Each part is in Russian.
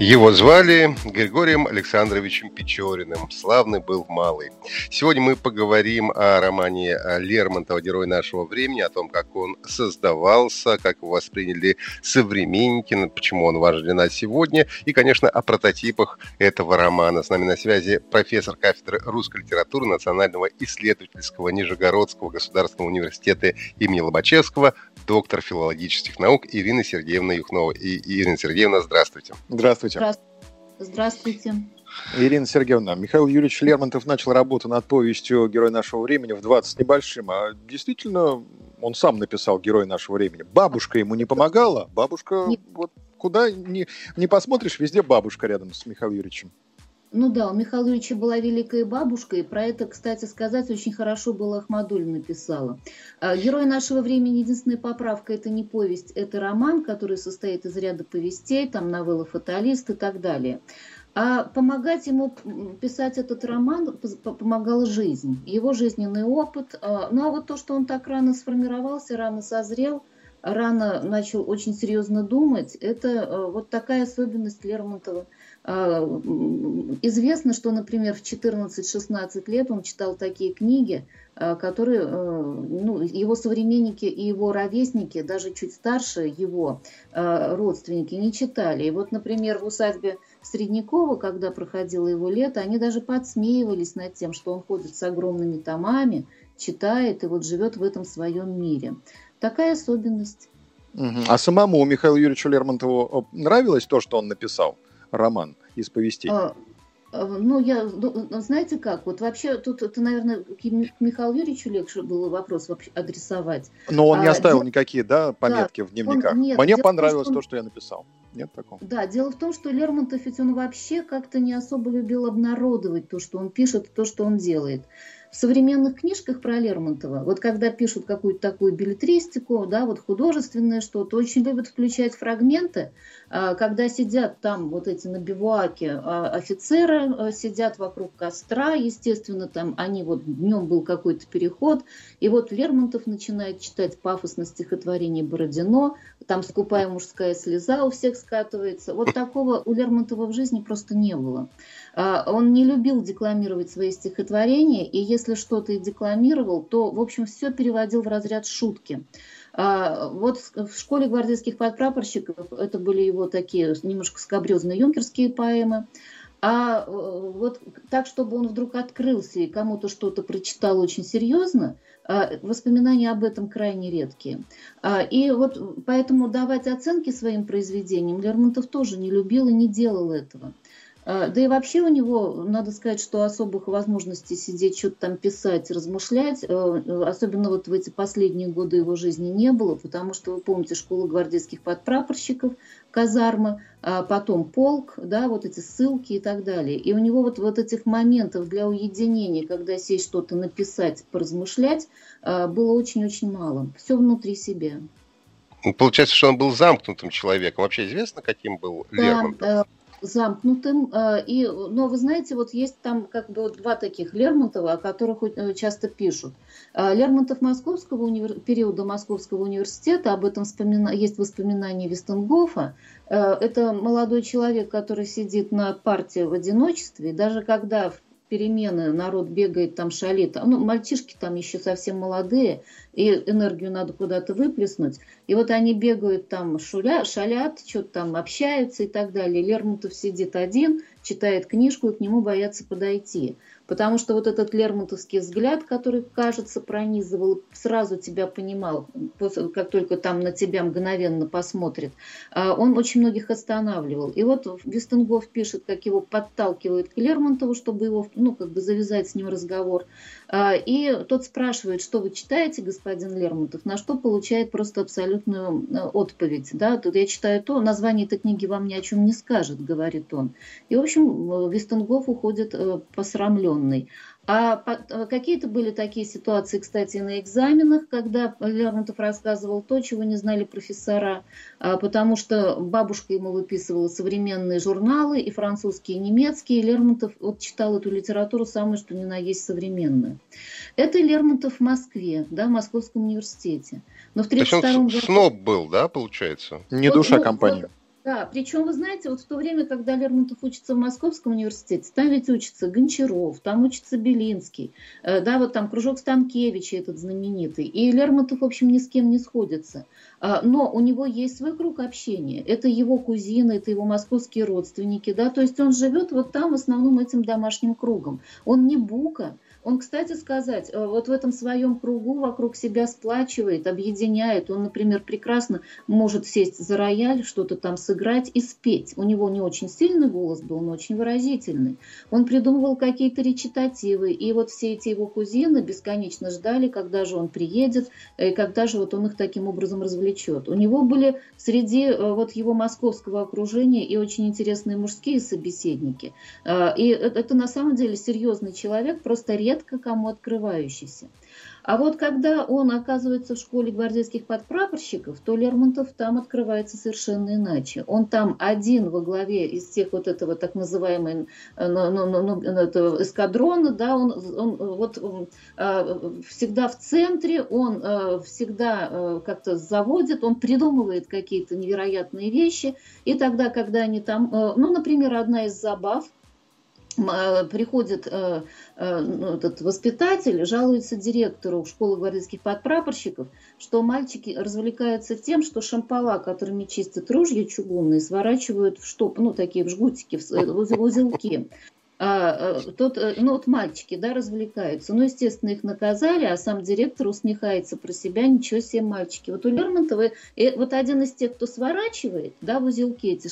Его звали Григорием Александровичем Печориным. Славный был малый. Сегодня мы поговорим о романе Лермонтова «Герой нашего времени», о том, как он создавался, как его восприняли современники, почему он важен для нас сегодня, и, конечно, о прототипах этого романа. С нами на связи профессор кафедры русской литературы Национального исследовательского Нижегородского государственного университета имени Лобачевского, доктор филологических наук Ирина Сергеевна Юхнова. И, Ирина Сергеевна, здравствуйте. Здравствуйте. Здравствуйте. Здравствуйте. Ирина Сергеевна, Михаил Юрьевич Лермонтов начал работу над повестью «Герой нашего времени» в 20 небольшим. А действительно, он сам написал «Герой нашего времени». Бабушка ему не помогала? Бабушка, Нет. вот куда не, не посмотришь, везде бабушка рядом с Михаилом Юрьевичем. Ну да, у Михаила Юрьевича была великая бабушка, и про это, кстати сказать, очень хорошо было Ахмадуль написала. А, Герой нашего времени, единственная поправка, это не повесть, это роман, который состоит из ряда повестей, там новелла «Фаталист» и так далее. А помогать ему писать этот роман помогала жизнь, его жизненный опыт. А, ну а вот то, что он так рано сформировался, рано созрел, рано начал очень серьезно думать, это э, вот такая особенность Лермонтова – известно, что, например, в 14-16 лет он читал такие книги, а, которые э, ну, его современники и его ровесники, даже чуть старше его родственники, не читали. И вот, например, в усадьбе Среднякова, когда проходило его лето, они даже подсмеивались над тем, что он ходит с огромными томами, читает и вот живет в этом своем мире. Такая особенность. А самому Михаилу Юрьевичу Лермонтову нравилось то, что он написал? Роман из повестей? А, а, ну, я, ну, знаете как, вот вообще тут это, наверное, к Михаилу Юрьевичу легче было вопрос вообще адресовать. Но он не а, оставил а, никакие, да, пометки да, в дневниках. Он, нет, Мне понравилось том, что то, что я написал. Нет такого? Да, дело в том, что Лермонтов ведь он вообще как-то не особо любил обнародовать то, что он пишет, то, что он делает в современных книжках про Лермонтова, вот когда пишут какую-то такую билетристику, да, вот художественное что-то, очень любят включать фрагменты, а, когда сидят там вот эти на бивуаке а, офицеры, а, сидят вокруг костра, естественно, там они вот днем был какой-то переход, и вот Лермонтов начинает читать пафосное стихотворение Бородино, там скупая мужская слеза у всех скатывается. Вот такого у Лермонтова в жизни просто не было. Он не любил декламировать свои стихотворения, и если что-то и декламировал, то, в общем, все переводил в разряд шутки. Вот в школе гвардейских подпрапорщиков это были его такие немножко скобрезные юнкерские поэмы. А э, вот так, чтобы он вдруг открылся и кому-то что-то прочитал очень серьезно, а, воспоминания об этом крайне редкие. А, и вот поэтому давать оценки своим произведениям Лермонтов тоже не любил и не делал этого. А, да и вообще у него, надо сказать, что особых возможностей сидеть, что-то там писать, размышлять, э, особенно вот в эти последние годы его жизни не было, потому что вы помните школу гвардейских подпрапорщиков, казарма, а потом полк, да, вот эти ссылки и так далее. И у него вот, вот этих моментов для уединения, когда сесть что-то написать, поразмышлять, было очень-очень мало. Все внутри себя. Ну, получается, что он был замкнутым человеком. Вообще известно, каким был да, Лермонтов? Замкнутым. Э, и, но вы знаете, вот есть там как бы два таких Лермонтова, о которых э, часто пишут. Э, Лермонтов Московского универ... периода Московского университета, об этом вспомина... есть воспоминания Вестенгофа. Это молодой человек, который сидит на партии в одиночестве, даже когда в перемены, народ бегает, там шалит. Ну, мальчишки там еще совсем молодые, и энергию надо куда-то выплеснуть. И вот они бегают там, шуля, шалят, что-то там общаются и так далее. Лермонтов сидит один, читает книжку, и к нему боятся подойти. Потому что вот этот лермонтовский взгляд, который, кажется, пронизывал, сразу тебя понимал, как только там на тебя мгновенно посмотрит, а, он очень многих останавливал. И вот Вестенгоф пишет, как его подталкивают к Лермонтову, чтобы его, ну, как бы завязать с ним разговор. А, и тот спрашивает, что вы читаете, господин Лермонтов, на что получает просто абсолютную э, отповедь. Да? Тут я читаю то, название этой книги вам ни о чем не скажет, говорит он. И, в общем, Вестенгоф уходит э, посрамлен обреченный. А какие-то были такие ситуации, кстати, на экзаменах, когда Лермонтов рассказывал то, чего не знали профессора, а, потому что бабушка ему выписывала современные журналы, и французские, и немецкие, и Лермонтов вот читал эту литературу самую, что ни на есть современную. Это Лермонтов в Москве, да, в Московском университете. Но в 1932 году... сноб был, да, получается? Не вот, душа ну, компании. Вот, да, причем, вы знаете, вот в то время, когда Лермонтов учится в Московском университете, там ведь учится Гончаров, там учится Белинский, э, да, вот там кружок Станкевича этот знаменитый, и Лермонтов, в общем, ни с кем не сходится. А, но у него есть свой круг общения, это его кузины, это его московские родственники, да, то есть он живет вот там в основном этим домашним кругом. Он не бука, он, кстати сказать, э, вот в этом своем кругу вокруг себя сплачивает, объединяет. Он, например, прекрасно может сесть за рояль, что-то там сыграть и спеть. У него не очень сильный голос был, но очень выразительный. Он придумывал какие-то речитативы. И вот все эти его кузины бесконечно ждали, когда же он приедет, и когда же вот он их таким образом развлечет. У него были среди э, вот его московского окружения и очень интересные мужские собеседники. Э, и это на самом деле серьезный человек, просто редко кому открывающийся. А вот когда он оказывается в школе гвардейских подпрапорщиков, то Лермонтов там открывается совершенно иначе. Он там один во главе из всех вот этого так называемого ну, ну, ну, ну, этого эскадрона, да, он, он вот он, э, всегда в центре, он э, всегда э, как-то заводит, он придумывает какие-то невероятные вещи, и тогда, когда они там, э, ну, например, одна из забав, Э, приходит э, э, ну, этот воспитатель, жалуется директору школы гвардейских подпрапорщиков, что мальчики развлекаются тем, что шампала, которыми чистят ружья чугунные, сворачивают в штоп, ну, такие в жгутики, в узелки а, э, тот, э, ну вот мальчики, да, развлекаются. Ну, естественно, их наказали, а сам директор усмехается про себя, ничего себе мальчики. Вот у Лермонтова, э, вот один из тех, кто сворачивает, да, в узелке эти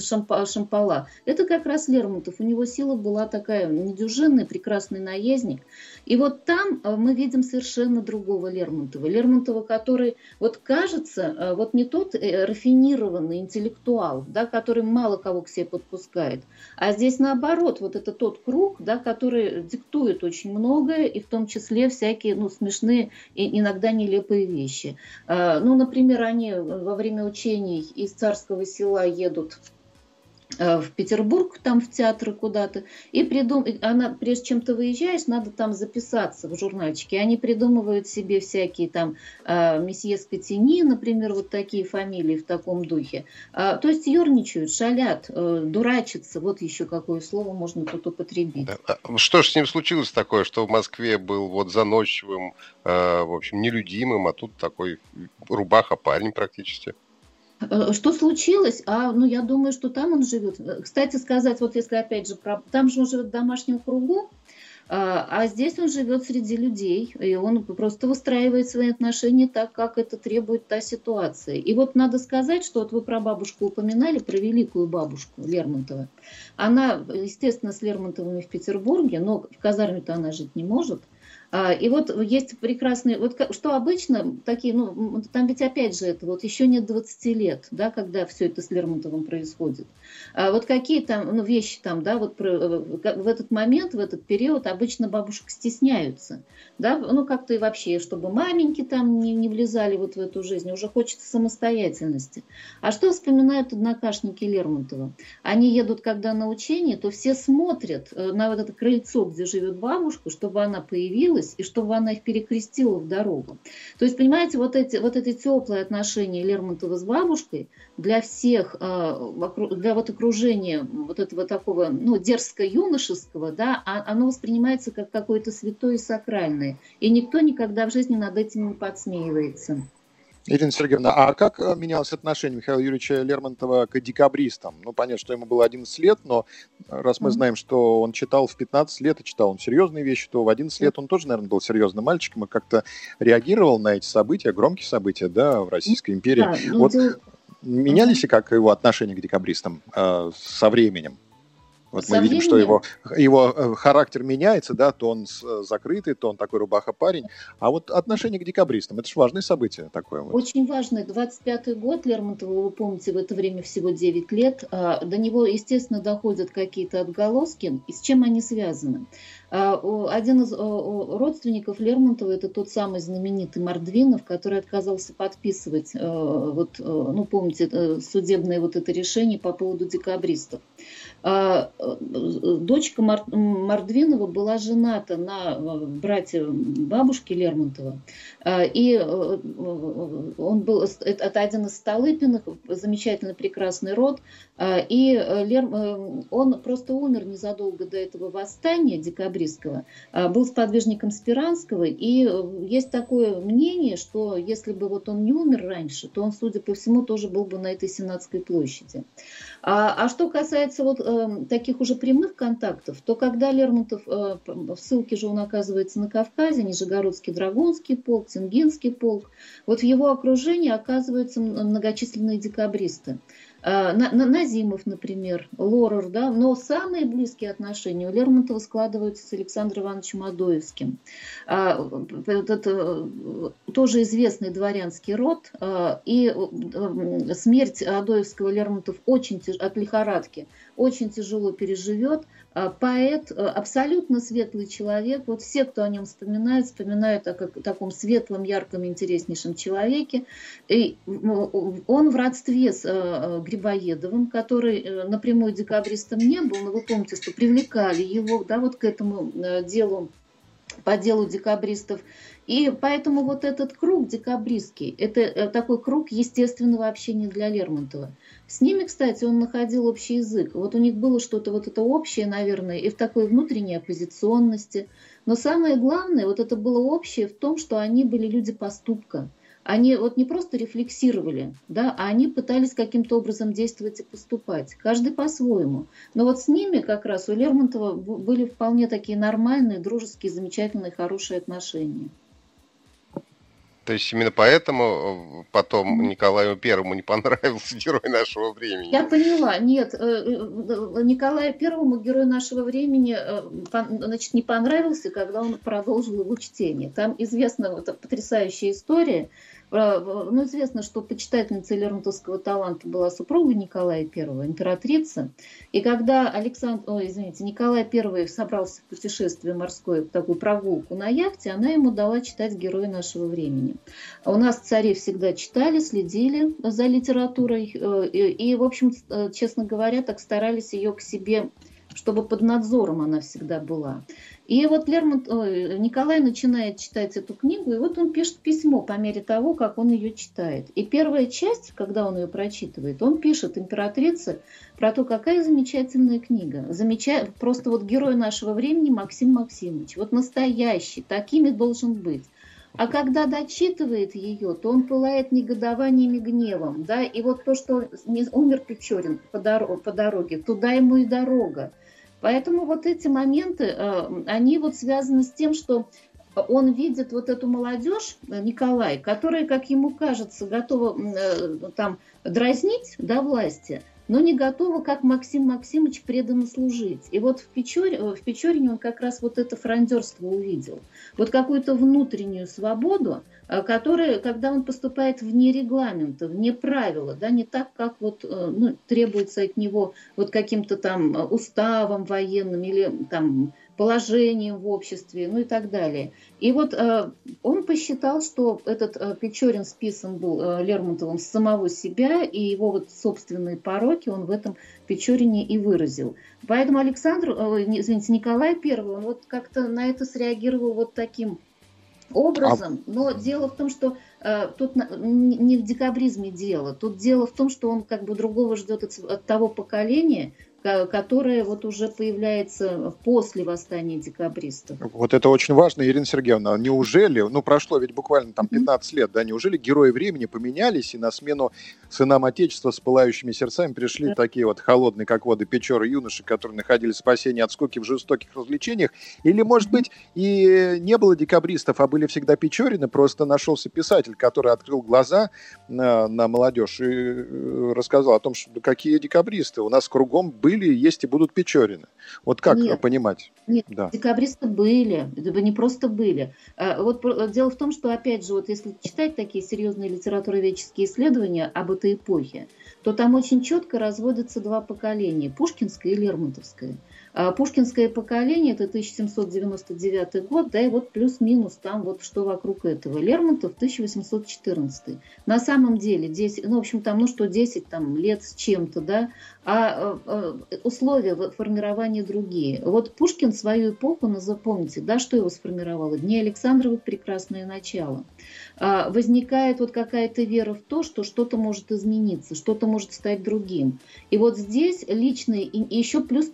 шампа, шампала, это как раз Лермонтов. У него сила была такая недюжинная, прекрасный наездник. И вот там мы видим совершенно другого Лермонтова. Лермонтова, который, вот кажется, вот не тот рафинированный интеллектуал, да, который мало кого к себе подпускает, а здесь наоборот, вот это тот круг, да, который диктует очень многое, и в том числе всякие ну, смешные и иногда нелепые вещи. А, ну, например, они во время учений из царского села едут Э, в Петербург, там в театры куда-то, и придум... она, прежде чем ты выезжаешь, надо там записаться в журнальчике. Они придумывают себе всякие там э, месье Скотини, например, вот такие фамилии в таком духе. А, то есть ерничают, шалят, э, дурачатся. Вот еще какое слово можно тут употребить. Да. А что ж с ним случилось такое, что в Москве был вот заносчивым, в общем, нелюдимым, а тут такой рубаха парень практически? Э, что случилось? А, ну, я думаю, что там он живет. Кстати сказать, вот если опять же, про... там же он живет в домашнем кругу, а, а здесь он живет среди людей, и он просто выстраивает свои отношения так, как это требует та ситуация. И вот надо сказать, что вот вы про бабушку упоминали, про великую бабушку Лермонтова. Она, естественно, с Лермонтовыми в Петербурге, но в казарме-то она жить не может – и вот есть прекрасные, вот что обычно такие, ну, там ведь опять же это вот еще нет 20 лет, да, когда все это с Лермонтовым происходит. А вот какие там, ну, вещи там, да, вот э, в этот момент, в этот период обычно бабушек стесняются, да, ну, как-то и вообще, чтобы маменьки там не, не влезали вот в эту жизнь, уже хочется самостоятельности. А что вспоминают однокашники Лермонтова? Они едут, когда на учение, то все смотрят э, на вот это крыльцо, где живет бабушка, чтобы она появилась, случилось, и чтобы она их перекрестила в дорогу. То есть, понимаете, вот эти, вот эти теплые отношения Лермонтова с бабушкой для всех, а, для вот окружения вот этого такого, ну, дерзко-юношеского, да, а, оно воспринимается как какое-то святое и сакральное. И никто никогда в жизни над этим не подсмеивается. Ирина Сергеевна, а как э, менялось отношение Михаила Юрьевича Лермонтова к декабристам? Ну, понятно, что ему было 11 лет, но раз мы знаем, что он читал в 15 лет и читал он серьезные вещи, то в 11 лет он тоже, наверное, был серьезным мальчиком и как-то реагировал на эти события, громкие события, да, в Российской империи. Да, ну, вот менялись ли как его отношение к декабристам э, со временем? Вот Со мы видим, что его, его э, характер меняется, да, то он э, закрытый, то он такой рубаха-парень. А вот отношение к декабристам, это же важное событие такое. Вот. Очень важное. 25-й год Лермонтова, вы помните, в это время всего 9 лет. А, до него, естественно, доходят какие-то отголоски. И с чем они связаны? Один из родственников Лермонтова, это тот самый знаменитый Мордвинов, который отказался подписывать, вот, ну, помните, судебное вот это решение по поводу декабристов. А, э, дочка Мордвинова была жената на э, брате бабушки Лермонтова. А, и э, он был, это один из Столыпиных, замечательно прекрасный род. А, и он просто умер незадолго до этого восстания декабристского. Был сподвижником Спиранского. И есть такое мнение, что если бы вот он не умер раньше, то он, судя по всему, тоже был бы на этой Сенатской площади. А, а что касается вот э, таких уже прямых контактов, то когда Лермонтов, э, в ссылке же он оказывается на Кавказе, Нижегородский Драгунский полк, Тенгинский полк, вот в его окружении оказываются многочисленные декабристы. Э, Назимов, например, Лорер, да, но самые близкие отношения у Лермонтова складываются с Александром Ивановичем Адоевским. А, это тоже известный дворянский род, и смерть Адоевского Лермонтов очень от лихорадки очень тяжело переживет. А, поэт, абсолютно светлый человек. Вот все, кто о нем вспоминает, вспоминают о таком светлом, ярком, интереснейшем человеке. И он в родстве с Грибоедовым, который э, напрямую декабристом не был, но вы помните, что привлекали его да, вот к этому э, делу, по делу декабристов. И поэтому вот этот круг декабристский, это э, такой круг естественного общения для Лермонтова. С ними, кстати, он находил общий язык. Вот у них было что-то вот это общее, наверное, и в такой внутренней оппозиционности. Но самое главное, вот это было общее в том, что они были люди поступка они вот не просто рефлексировали, да, а они пытались каким-то образом действовать и поступать, каждый по-своему. Но вот с ними как раз у Лермонтова были вполне такие нормальные, дружеские, замечательные, хорошие отношения. То есть именно поэтому э, потом Николаю Первому не понравился герой нашего времени. Я поняла, нет, э, э, Николаю Первому герой нашего времени значит, не понравился, когда он продолжил его чтение. Там известна вот потрясающая история, ну, известно, что почитательницей лермонтовского таланта была супруга Николая I, императрица. И когда Александр, ой, извините, Николай I собрался в путешествие морское, в такую прогулку на яхте, она ему дала читать «Герои нашего времени». У нас цари всегда читали, следили за литературой. Э, и, в общем, э, честно говоря, так старались ее к себе чтобы под надзором она всегда была. И вот Лермонт, Николай начинает читать эту книгу, и вот он пишет письмо по мере того, как он ее читает. И первая часть, когда он ее прочитывает, он пишет императрице про то, какая замечательная книга. Замеча... Просто вот герой нашего времени Максим Максимович, вот настоящий, такими должен быть. А когда дочитывает ее, то он пылает негодованием и гневом. Да? И вот то, что не умер Печорин по, дор- по дороге, туда ему и дорога. Поэтому вот эти моменты, э, они вот связаны с тем, что он видит вот эту молодежь, э, Николай, которая, как ему кажется, готова э, там дразнить до власти, но не готова, как Максим Максимович, преданно служить. И вот в, Печоре, в Печорине он как раз вот это фрондерство увидел. Вот какую-то внутреннюю свободу, которая, когда он поступает вне регламента, вне правила, да, не так, как вот, ну, требуется от него вот каким-то там уставом военным или там положением в обществе, ну и так далее. И вот э, он посчитал, что этот э, Печорин списан был э, Лермонтовым с самого себя, и его вот собственные пороки он в этом Печорине и выразил. Поэтому Александр, э, извините, Николай I, он вот как-то на это среагировал вот таким образом. А... Но дело в том, что э, тут не в декабризме дело. Тут дело в том, что он как бы другого ждет от, от того поколения, которая вот уже появляется после восстания декабристов. Вот это очень важно, Ирина Сергеевна. Неужели, ну прошло ведь буквально там 15 лет, да, неужели герои времени поменялись, и на смену сынам Отечества с пылающими сердцами пришли да. такие вот холодные, как воды Печоры юноши, которые находили спасение от скуки в жестоких развлечениях? Или, может быть, и не было декабристов, а были всегда Печорины, просто нашелся писатель, который открыл глаза на, на молодежь и э, рассказал о том, что какие декабристы, у нас кругом были были, есть и будут Печорины. Вот как нет, понимать? Нет, да. декабристы были, не просто были. А, вот дело в том, что, опять же, вот если читать такие серьезные литературоведческие исследования об этой эпохе, то там очень четко разводятся два поколения, Пушкинское и Лермонтовское. А пушкинское поколение это 1799 год, да, и вот плюс-минус там вот что вокруг этого. Лермонтов 1814. На самом деле 10, ну, в общем, там, ну что, 10 там, лет с чем-то, да, а, а условия формирования другие. Вот Пушкин свою эпоху, ну, запомните, да, что его сформировало? Дни Александровых прекрасное начало. А, возникает вот какая-то вера в то, что что-то может измениться, что-то может стать другим. И вот здесь личный, и еще плюс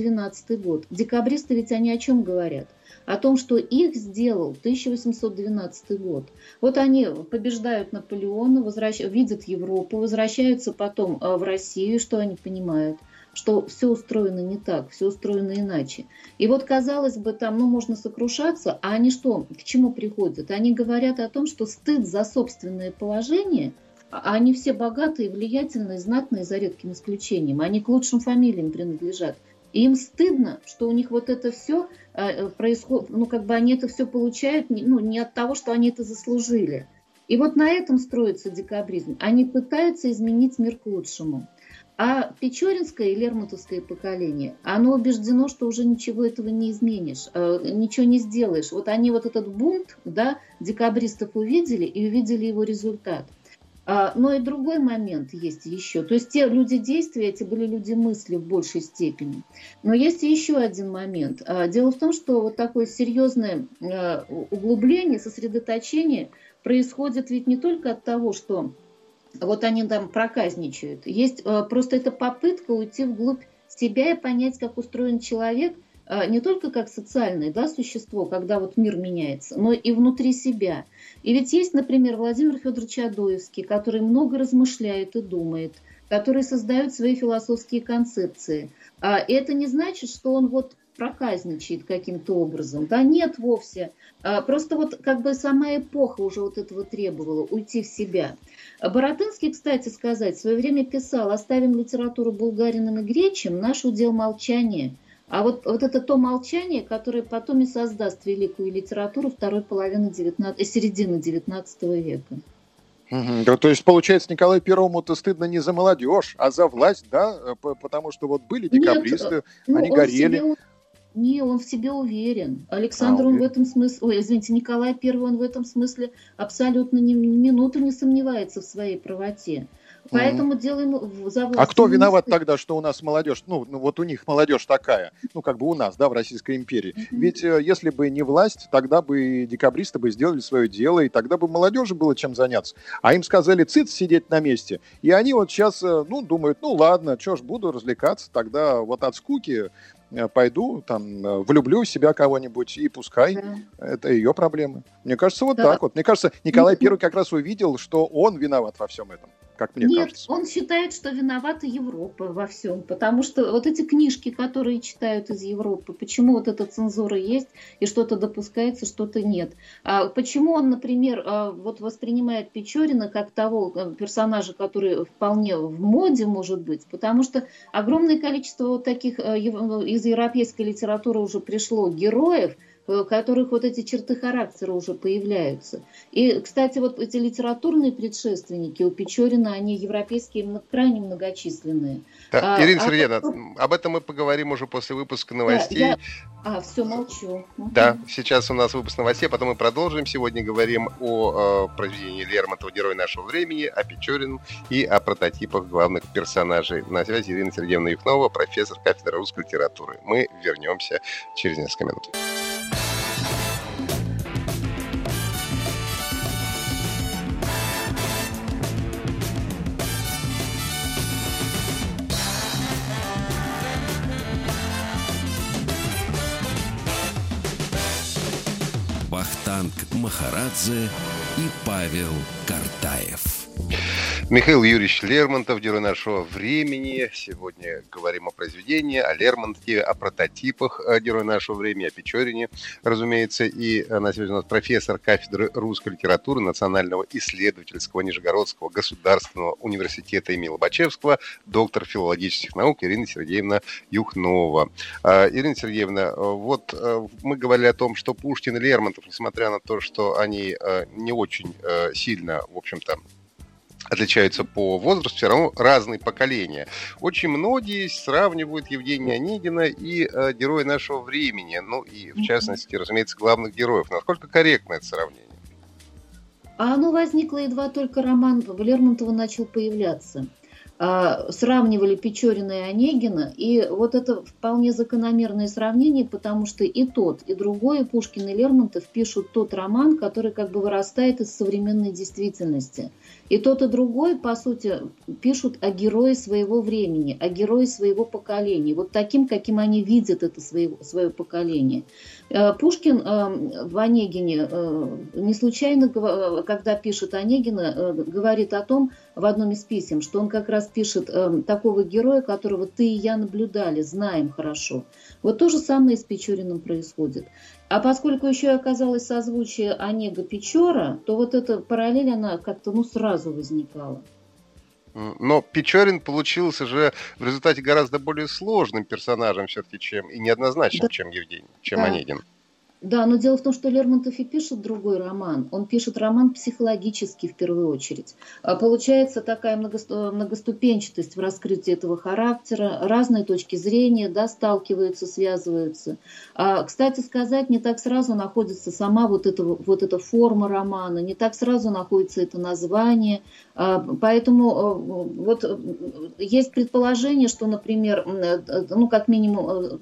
1812 год. Декабристы ведь они о чем говорят? О том, что их сделал 1812 год. Вот они побеждают Наполеона, возвращ... видят Европу, возвращаются потом а, в Россию, что они понимают? что все устроено не так, все устроено иначе. И вот, казалось бы, там, ну, можно сокрушаться, а они что, к чему приходят? Они говорят о том, что стыд за собственное положение, а они все богатые, влиятельные, знатные, за редким исключением, они к лучшим фамилиям принадлежат. И им стыдно, что у них вот это все э, происходит, ну, как бы они это все получают, ну, не от того, что они это заслужили. И вот на этом строится декабризм. Они пытаются изменить мир к лучшему. А Печоринское и Лермонтовское поколение, оно убеждено, что уже ничего этого не изменишь, э, ничего не сделаешь. Вот они вот этот бунт, да, декабристов увидели и увидели его результат. А, но и другой момент есть еще. То есть те люди действия, эти были люди мысли в большей степени. Но есть еще один момент. А, дело в том, что вот такое серьезное э, углубление, сосредоточение происходит ведь не только от того, что вот они там проказничают. Есть э, просто эта попытка уйти вглубь себя и понять, как устроен человек, не только как социальное да, существо, когда вот мир меняется, но и внутри себя. И ведь есть, например, Владимир Федорович Адоевский, который много размышляет и думает, который создает свои философские концепции. А это не значит, что он вот проказничает каким-то образом. Да нет вовсе. А, просто вот как бы сама эпоха уже вот этого требовала, уйти в себя. Боротынский, кстати сказать, в свое время писал, оставим литературу булгариным и гречем, наш удел молчание. А вот, вот это то молчание, которое потом и создаст великую литературу второй половины 19, середины XIX века. Угу. Да, то есть, получается, Николаю Первому-то стыдно не за молодежь, а за власть, да? Потому что вот были декабристы, Нет, ну, они горели. Себе не, он в себе уверен. Александр, а, он в этом смысле, ой, извините, Николай Первый, он в этом смысле абсолютно ни, ни минуту не сомневается в своей правоте. Поэтому mm делаем за власть. А кто виноват тогда, что у нас молодежь, ну, ну вот у них молодежь такая, ну как бы у нас, да, в Российской империи. Mm-hmm. Ведь э, если бы не власть, тогда бы декабристы бы сделали свое дело, и тогда бы молодежи было чем заняться. А им сказали цит сидеть на месте. И они вот сейчас, э, ну, думают, ну ладно, что ж, буду развлекаться, тогда вот от скуки Э, пойду, там, э, влюблю в себя кого-нибудь, и пускай, да. это ее проблемы. Мне кажется, вот да. так вот. Мне кажется, Николай Первый как раз увидел, что он виноват во всем этом как мне Нет, кажется. он считает, что виновата Европа во всем, потому что вот эти книжки, которые читают из Европы, почему вот эта цензура есть, и что-то допускается, что-то нет. А почему он, например, а, вот воспринимает Печорина как того э, персонажа, который вполне в моде может быть, потому что огромное количество вот таких э, из европейской литературы уже пришло героев, у которых вот эти черты характера уже появляются. И, кстати, вот эти литературные предшественники у Печорина, они европейские крайне многочисленные. Да, а, Ирина а Сергеевна, потом... об этом мы поговорим уже после выпуска новостей. Да, я... А, все, молчу. Да, сейчас у нас выпуск новостей, а потом мы продолжим. Сегодня говорим о э, произведении Лермонтова «Герой нашего времени», о Печорин и о прототипах главных персонажей. На связи Ирина Сергеевна Юхнова, профессор кафедры русской литературы. Мы вернемся через несколько минут. Вахтанг Махарадзе и Павел Картаев. Михаил Юрьевич Лермонтов, герой нашего времени. Сегодня говорим о произведении, о Лермонтове, о прототипах э, героя нашего времени, о Печорине, разумеется. И э, на сегодня у нас профессор кафедры русской литературы Национального исследовательского Нижегородского государственного университета имени Лобачевского, доктор филологических наук Ирина Сергеевна Юхнова. Э, Ирина Сергеевна, вот мы говорили о том, что Пушкин и Лермонтов, несмотря на то, что они не очень сильно, в общем-то, отличаются по возрасту, все равно разные поколения. Очень многие сравнивают Евгения Онегина и э, героя нашего времени, ну и, в частности, разумеется, главных героев. Насколько корректно это сравнение? А оно возникло едва только роман Лермонтова начал появляться. А, сравнивали Печорина и Онегина, и вот это вполне закономерное сравнение, потому что и тот, и другой, и Пушкин и Лермонтов пишут тот роман, который как бы вырастает из современной действительности. И тот, и другой, по сути, пишут о герое своего времени, о герое своего поколения, вот таким, каким они видят это свое, свое поколение. Э, Пушкин э, в Онегине э, не случайно, когда пишет Онегина, говорит о том в одном из писем, что он как раз пишет такого героя, которого ты и я наблюдали, знаем хорошо. Вот то же самое с Печориным происходит. А поскольку еще оказалось созвучие Онега Печора, то вот эта параллель, она как-то ну сразу возникала. Но Печорин получился же в результате гораздо более сложным персонажем все-таки, чем и неоднозначным, да. чем Евгений, чем да. Онегин. Да, но дело в том, что Лермонтов и пишет другой роман. Он пишет роман психологический в первую очередь. А получается такая многоступенчатость в раскрытии этого характера, разные точки зрения, да, сталкиваются, связываются. А, кстати сказать, не так сразу находится сама вот эта, вот эта форма романа, не так сразу находится это название. А, поэтому а, вот есть предположение, что, например, ну как минимум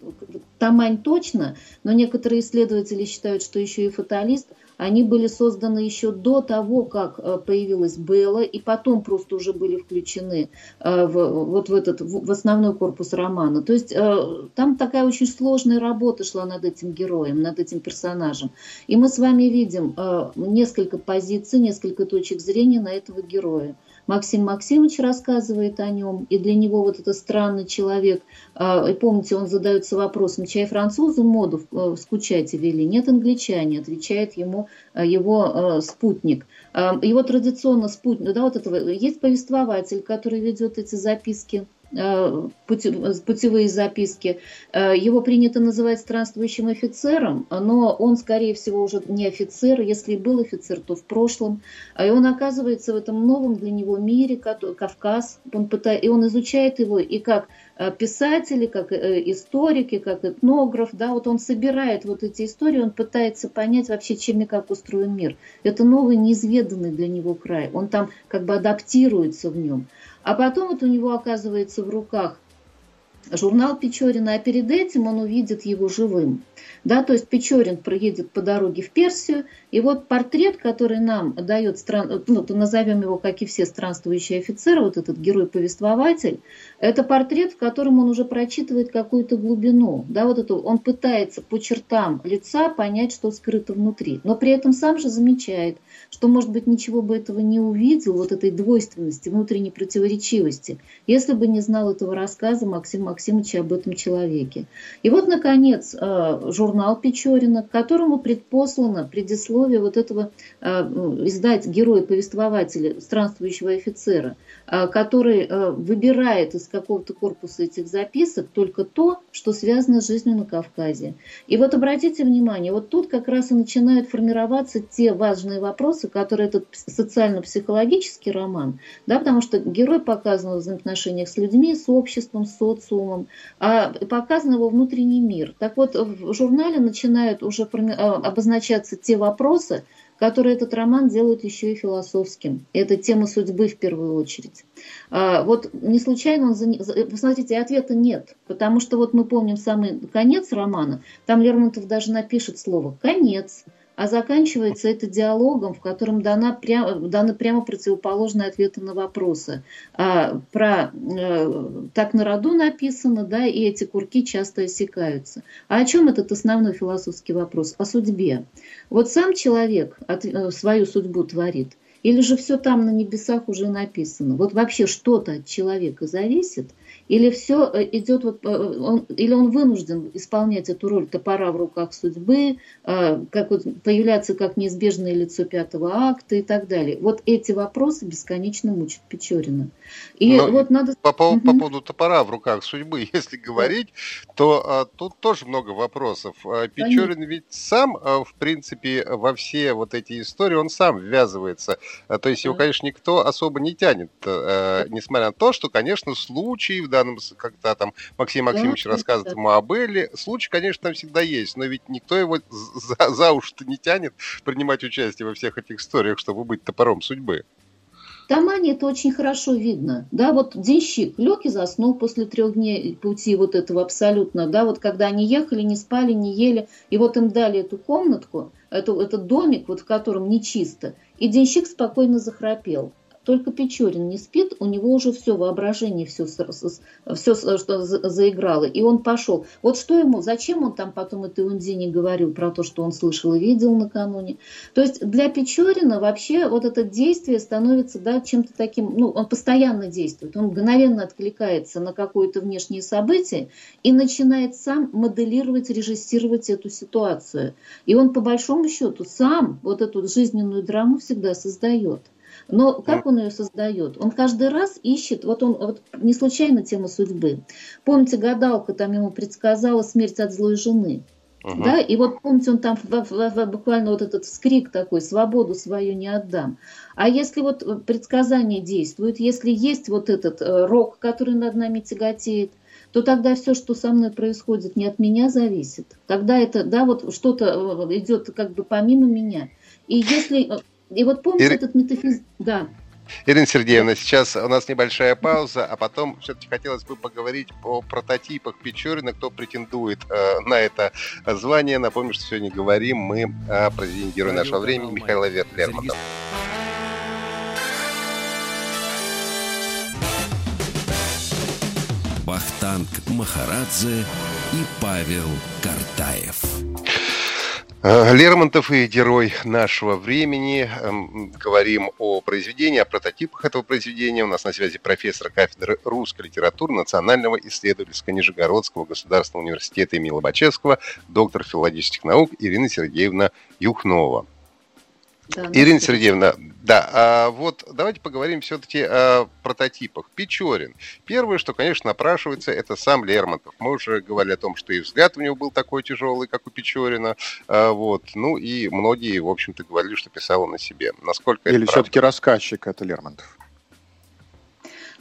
Тамань точно, но некоторые исследователи считают, что еще и фаталист, они были созданы еще до того, как э, появилась Белла, и потом просто уже были включены э, в, вот в этот в основной корпус романа. То есть э, там такая очень сложная работа шла над этим героем, над этим персонажем. И мы с вами видим несколько позиций, несколько точек зрения на этого героя. Максим Максимович рассказывает о нем, и для него вот это странный человек. А, и помните, он задается вопросом, чай французы моду э, скучать вели? Нет, англичане, отвечает ему э, его э, спутник. Его традиционно спутник, да, вот этого, есть повествователь, который ведет эти записки путевые записки. Э, его принято называть странствующим офицером, но он, скорее всего, уже не офицер. Если был офицер, то в прошлом. А и он оказывается в этом новом для него мире, Кавказ. Он пытает, и он изучает его и как э, писатели, как историки, как этнограф. Да, вот он собирает вот эти истории, он пытается понять вообще, чем и как устроен мир. Это новый, неизведанный для него край. Он там как бы адаптируется в нем. А потом вот у него оказывается в руках журнал Печорина, а перед этим он увидит его живым. Да, то есть Печорин проедет по дороге в Персию, и вот портрет, который нам дает, стран... ну, назовем его, как и все странствующие офицеры, вот этот герой-повествователь, это портрет, в котором он уже прочитывает какую-то глубину. Да, вот это, он пытается по чертам лица понять, что скрыто внутри, но при этом сам же замечает, что, может быть, ничего бы этого не увидел, вот этой двойственности, внутренней противоречивости, если бы не знал этого рассказа Максима Максимовича об этом человеке. И вот, наконец, э, журнал Печорина, к которому предпослано предисловие вот этого э, издать героя-повествователя, странствующего офицера, э, который выбирает из какого-то корпуса этих записок только то, что связано с жизнью на Кавказе. И вот обратите внимание, вот тут как раз и начинают формироваться те важные вопросы, которые этот социально-психологический роман, да, потому что герой показан в взаимоотношениях с людьми, с обществом, с социумом, а показан его внутренний мир. Так вот, в журнале начинают уже а, обозначаться те вопросы, которые этот роман делают еще и философским. Это тема судьбы в первую очередь. А, вот не случайно он... Посмотрите, ответа нет, потому что вот мы помним самый конец романа, там Лермонтов даже напишет слово «конец», а заканчивается это диалогом, в котором дана прямо, даны прямо противоположные ответы на вопросы. А, про э, так на роду написано, да, и эти курки часто осекаются. А о чем этот основной философский вопрос? О судьбе. Вот сам человек от, э, свою судьбу творит, или же все там на небесах уже написано? Вот вообще что-то от человека зависит – или все э, идет, вот, э, он, или он вынужден исполнять эту роль топора в руках судьбы, э, как вот, появляться как неизбежное лицо пятого акта и так далее. Вот эти вопросы бесконечно мучат Печорина. И Но вот надо... по, по, угу. по поводу топора в руках судьбы, если говорить, то а, тут тоже много вопросов. А, Печорин ведь сам, а, в принципе, во все вот эти истории, он сам ввязывается То есть его, конечно, никто особо не тянет, несмотря на то, что, конечно, случаи в данном, когда там Максим Максимович рассказывает ему об Элле, случай, конечно, там всегда есть, но ведь никто его за, за уши не тянет принимать участие во всех этих историях, чтобы быть топором судьбы. Тамане это очень хорошо видно. Да, вот денщик лег и заснул после трех дней пути вот этого абсолютно. Да, вот когда они ехали, не спали, не ели, и вот им дали эту комнатку, эту, этот домик, вот в котором нечисто, и денщик спокойно захрапел. Только Печорин не спит, у него уже все воображение, все, все что заиграло, и он пошел. Вот что ему, зачем он там потом этой Ундине говорил про то, что он слышал и видел накануне. То есть для Печорина вообще вот это действие становится да, чем-то таким, ну, он постоянно действует, он мгновенно откликается на какое-то внешнее событие и начинает сам моделировать, режиссировать эту ситуацию. И он по большому счету сам вот эту жизненную драму всегда создает. Но как он ее создает? Он каждый раз ищет, вот он вот не случайно тема судьбы. Помните, гадалка там ему предсказала смерть от злой жены. Uh-huh. Да, и вот помните, он там в, в, в, буквально вот этот скрик такой, свободу свою не отдам. А если вот предсказание действует, если есть вот этот э, рок, который над нами тяготеет, то тогда все, что со мной происходит, не от меня зависит. Тогда это, да, вот что-то э, идет как бы помимо меня. И если э, и вот помните Ир... этот метафизик... Да. Ирина Сергеевна, сейчас у нас небольшая пауза, а потом все-таки хотелось бы поговорить о прототипах Печорина, кто претендует э, на это звание. Напомню, что сегодня говорим мы о произведении героя нашего времени Михаила Лермонтова. Вахтанг Махарадзе и Павел Картаев. Э, Лермонтов и герой нашего времени. Эм, говорим о произведении, о прототипах этого произведения. У нас на связи профессор кафедры русской литературы Национального исследовательского Нижегородского государственного университета имени Лобачевского, доктор филологических наук Ирина Сергеевна Юхнова. Да, Ирина Сергеевна, да, а вот давайте поговорим все-таки о прототипах. Печорин. Первое, что, конечно, напрашивается, это сам Лермонтов. Мы уже говорили о том, что и взгляд у него был такой тяжелый, как у Печорина. А, вот. Ну и многие, в общем-то, говорили, что писал он на себе. Насколько Или все-таки рассказчик это Лермонтов?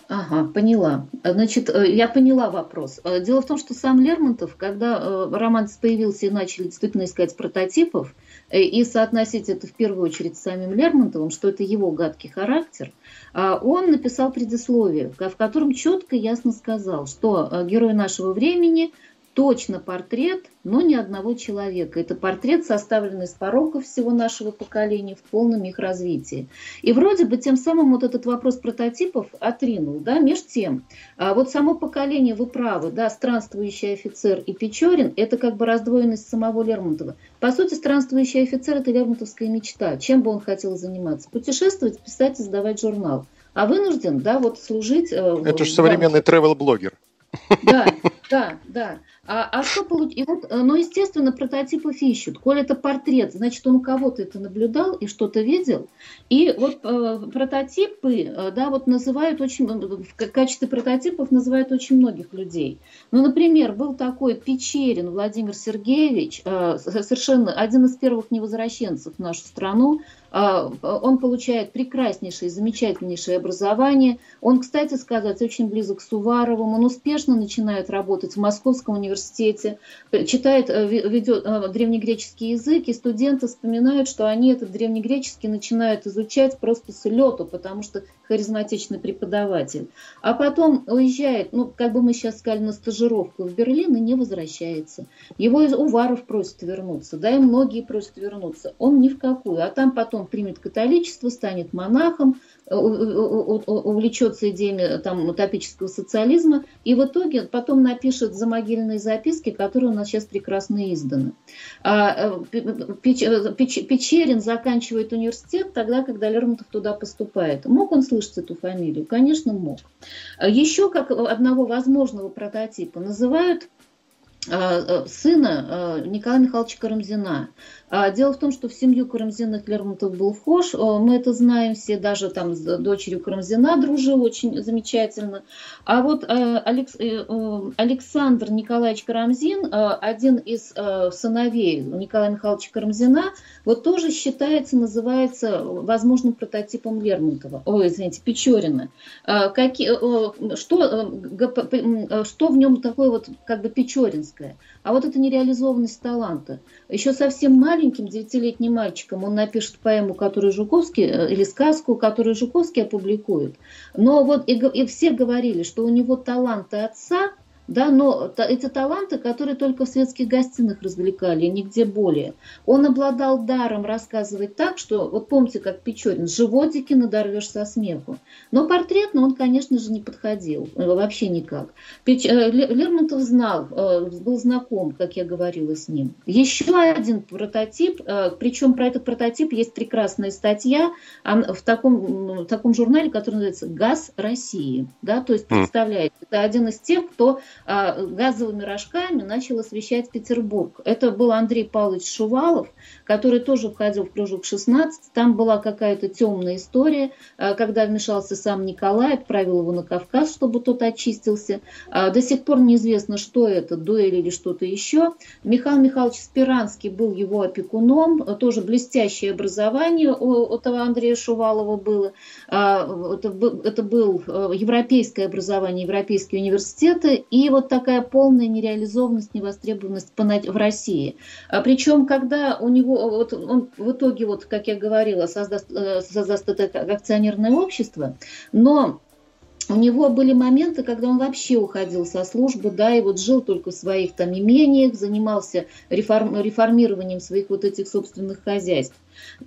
Ага, поняла. Значит, э, я поняла вопрос. Э, дело в том, что сам Лермонтов, когда э, роман появился и начали действительно искать прототипов, и соотносить это в первую очередь с самим Лермонтовым, что это его гадкий характер, он написал предисловие, в котором четко и ясно сказал, что герой нашего времени – точно портрет, но не одного человека. Это портрет, составленный из пороков всего нашего поколения в полном их развитии. И вроде бы тем самым вот этот вопрос прототипов отринул. Да? Меж тем, а вот само поколение, вы правы, да, странствующий офицер и Печорин, это как бы раздвоенность самого Лермонтова. По сути, странствующий офицер – это лермонтовская мечта. Чем бы он хотел заниматься? Путешествовать, писать, издавать журнал. А вынужден, да, вот служить... Э, это же современный travel-блогер. Да, да, да. А, а что получить? Вот, э, ну, естественно, прототипов ищут. Коль это портрет, значит, он у кого-то это наблюдал и что-то видел. И вот э, прототипы, э, да, вот называют очень, в качестве прототипов называют очень многих людей. Ну, например, был такой Печерин Владимир Сергеевич, э, совершенно один из первых невозвращенцев в нашу страну, а, он получает прекраснейшее, замечательнейшее образование. Он, кстати сказать, очень близок к Суваровым. Он успешно начинает работать в Московском университете, читает, э, ведет э, древнегреческий язык, и студенты вспоминают, что они этот древнегреческий начинают изучать просто с лету, потому что харизматичный преподаватель. А потом уезжает, ну, как бы мы сейчас сказали, на стажировку в Берлин и не возвращается. Его из Уваров просят вернуться, да, и многие просят вернуться. Он ни в какую. А там потом примет католичество, станет монахом, увлечется идеями там, утопического социализма и в итоге потом напишет замогильные записки, которые у нас сейчас прекрасно изданы. А, э, Печерин заканчивает университет тогда, когда Лермонтов туда поступает. Мог он слышать эту фамилию? Конечно, мог. Еще как одного возможного прототипа называют Э, э, сына э, Николая Михайловича Карамзина. А, дело в том, что в семью Карамзиных Лермонтов был вхож. Мы это знаем все, даже там с дочерью Карамзина дружил очень замечательно. А вот Александр Николаевич Карамзин, один из сыновей Николая Михайловича Карамзина, вот тоже считается, называется возможным прототипом Лермонтова. Ой, извините, Печорина. Какие, что, что в нем такое вот как бы печоринское? А вот это нереализованность таланта. Еще совсем маленьким, девятилетним мальчиком, он напишет поэму, которую Жуковский, э, или сказку, которую Жуковский опубликует. Но вот и, и все говорили, что у него таланты отца – да, но эти таланты, которые только в светских гостиных развлекали, нигде более. Он обладал даром рассказывать так, что, вот помните, как Печорин, животики надорвешь со смеху. Но портретно он, конечно же, не подходил, э, вообще никак. Печ... Э, Лермонтов знал, э, был знаком, как я говорила с ним. Еще один прототип, причем про этот прототип есть прекрасная статья в таком, в таком журнале, который называется «Газ России». Да, то есть, представляете, это один из тех, кто газовыми рожками начал освещать Петербург. Это был Андрей Павлович Шувалов, который тоже входил в кружок 16. Там была какая-то темная история, а, когда вмешался сам Николай, отправил его на Кавказ, чтобы тот очистился. А, до сих пор неизвестно, что это, дуэль или что-то еще. Михаил Михайлович Спиранский был его опекуном, тоже блестящее образование у этого Андрея Шувалова было. Это, был европейское образование, европейские университеты. И вот такая полная нереализованность, невостребованность в России. А причем, когда у него, вот он в итоге, вот, как я говорила, создаст, э, создаст это акционерное общество, но у него были моменты, когда он вообще уходил со службы, да, и вот жил только в своих там имениях, занимался реформ, реформированием своих вот этих собственных хозяйств.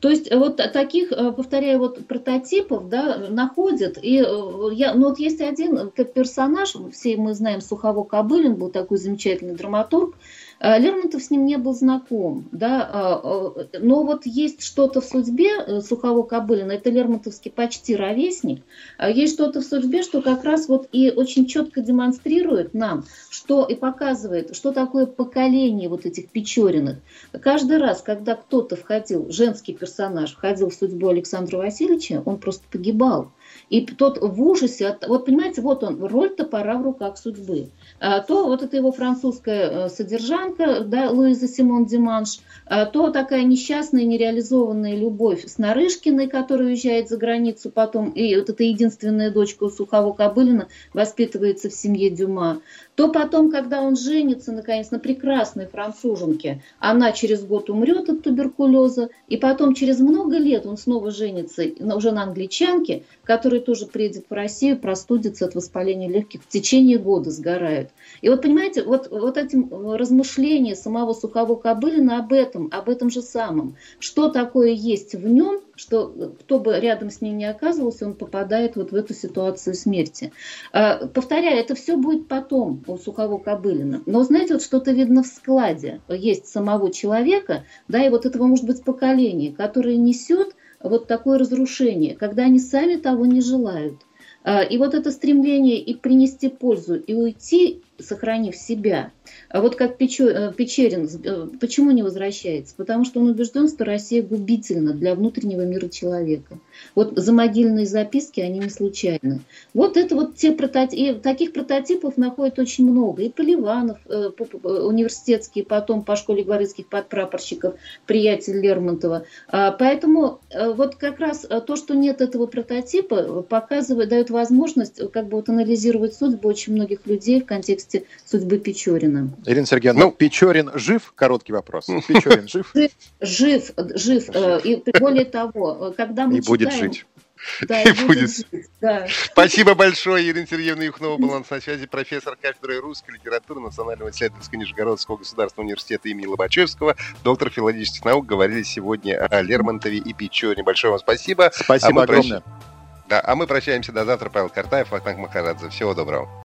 То есть вот таких, э, повторяю, вот прототипов да, находят. И э, я, ну вот есть один персонаж, все мы знаем, Сухово Кобылин, был такой замечательный драматург, Э, Лермонтов с ним не был знаком, да, э, э, но вот есть что-то в судьбе Сухого Кобылина, это Лермонтовский почти ровесник, есть что-то в судьбе, что как раз вот и очень четко демонстрирует нам, что и показывает, что такое поколение вот этих Печориных. Каждый раз, когда кто-то входил, женский персонаж, входил в судьбу Александра Васильевича, он просто погибал. И тот в ужасе, от, вот понимаете, вот он, роль топора в руках судьбы. А, то вот это его французская э, содержанка, да, Луиза Симон Диманш, а, то такая несчастная, нереализованная любовь с Нарышкиной, которая уезжает за границу потом, и вот эта единственная дочка у Сухого Кобылина воспитывается в семье Дюма то потом, когда он женится, наконец, на прекрасной француженке, она через год умрет от туберкулеза, и потом через много лет он снова женится уже на англичанке, которая тоже приедет в Россию, простудится от воспаления легких, в течение года сгорает. И вот понимаете, вот, вот этим размышления самого Сухого Кобылина об этом, об этом же самом, что такое есть в нем, что кто бы рядом с ним не оказывался, он попадает вот в эту ситуацию смерти. А, повторяю, это все будет потом у Сухого Кобылина. Но знаете, вот что-то видно в складе. Есть самого человека, да, и вот этого может быть поколение, которое несет вот такое разрушение, когда они сами того не желают. А, и вот это стремление и принести пользу, и уйти, сохранив себя – вот как э, Печерин, э, почему не возвращается? Потому что он убежден, что Россия губительна для внутреннего мира человека. Вот замогильные записки, они не случайны. Вот это вот те прототипы, таких прототипов находят очень много. И Поливанов, э, университетский, потом по школе гвардейских подпрапорщиков, приятель Лермонтова. А, поэтому вот как раз то, что нет этого прототипа, показывает, дает возможность как бы вот анализировать судьбу очень многих людей в контексте судьбы Печорина. Печорина. Ирина Сергеевна, ну, Печорин жив? Короткий вопрос. Печорин жив? Жив, жив. Э, и более того, э, когда мы И будет жить. Да, и будет. Жить, да. Спасибо большое. Ирина Сергеевна Юхнова была на связи, профессор кафедры русской литературы Национального исследовательского Нижегородского государственного университета имени Лобачевского, доктор филологических наук. Говорили сегодня о Лермонтове и Печорине. Большое вам спасибо. Спасибо а огромное. Прощ... Да, а мы прощаемся до завтра. Павел Картаев, Вахтанг Махарадзе. Всего доброго.